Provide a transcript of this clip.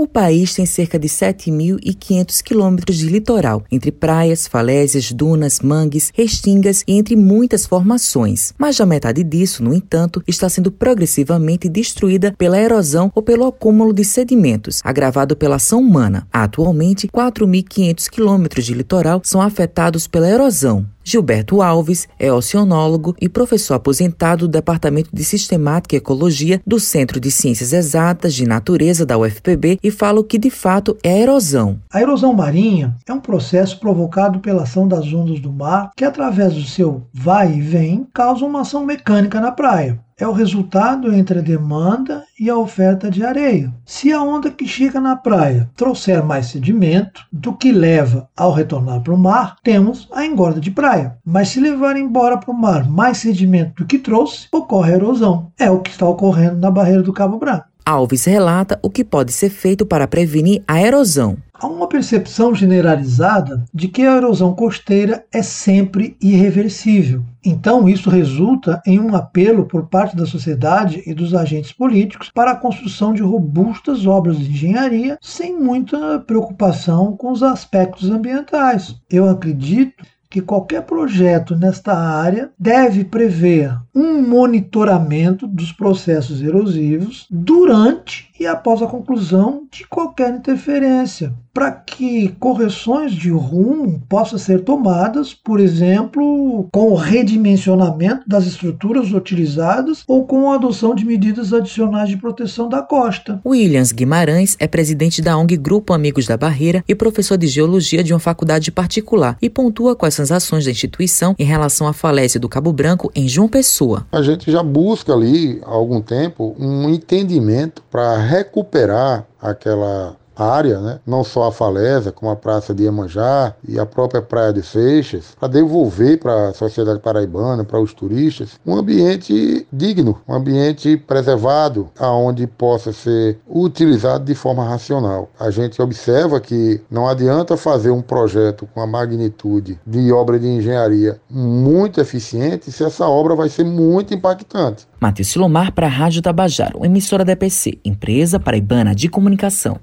O país tem cerca de 7.500 quilômetros de litoral, entre praias, falésias, dunas, mangues, restingas e entre muitas formações. Mais da metade disso, no entanto, está sendo progressivamente destruída pela erosão ou pelo acúmulo de sedimentos, agravado pela ação humana. Atualmente, 4.500 quilômetros de litoral são afetados pela erosão. Gilberto Alves é oceanólogo e professor aposentado do Departamento de Sistemática e Ecologia do Centro de Ciências Exatas de Natureza da UFPB e fala o que de fato é a erosão. A erosão marinha é um processo provocado pela ação das ondas do mar que, através do seu vai e vem, causa uma ação mecânica na praia é o resultado entre a demanda e a oferta de areia. Se a onda que chega na praia trouxer mais sedimento do que leva ao retornar para o mar, temos a engorda de praia. Mas se levar embora para o mar mais sedimento do que trouxe, ocorre a erosão. É o que está ocorrendo na barreira do Cabo Branco. Alves relata o que pode ser feito para prevenir a erosão. Há uma percepção generalizada de que a erosão costeira é sempre irreversível. Então, isso resulta em um apelo por parte da sociedade e dos agentes políticos para a construção de robustas obras de engenharia sem muita preocupação com os aspectos ambientais. Eu acredito que qualquer projeto nesta área deve prever um monitoramento dos processos erosivos durante e após a conclusão de qualquer interferência, para que correções de rumo possam ser tomadas, por exemplo, com o redimensionamento das estruturas utilizadas ou com a adoção de medidas adicionais de proteção da costa. Williams Guimarães é presidente da ONG Grupo Amigos da Barreira e professor de geologia de uma faculdade particular e pontua quais são as ações da instituição em relação à falésia do Cabo Branco em João Pessoa. A gente já busca ali há algum tempo um entendimento para recuperar aquela área, né? não só a Falésia, como a Praça de Iemanjá e a própria Praia de Seixas, para devolver para a sociedade paraibana, para os turistas, um ambiente digno, um ambiente preservado, aonde possa ser utilizado de forma racional. A gente observa que não adianta fazer um projeto com a magnitude de obra de engenharia muito eficiente se essa obra vai ser muito impactante. Matheus Silomar para a Rádio Tabajaro, emissora da EPC, empresa paraibana de comunicação.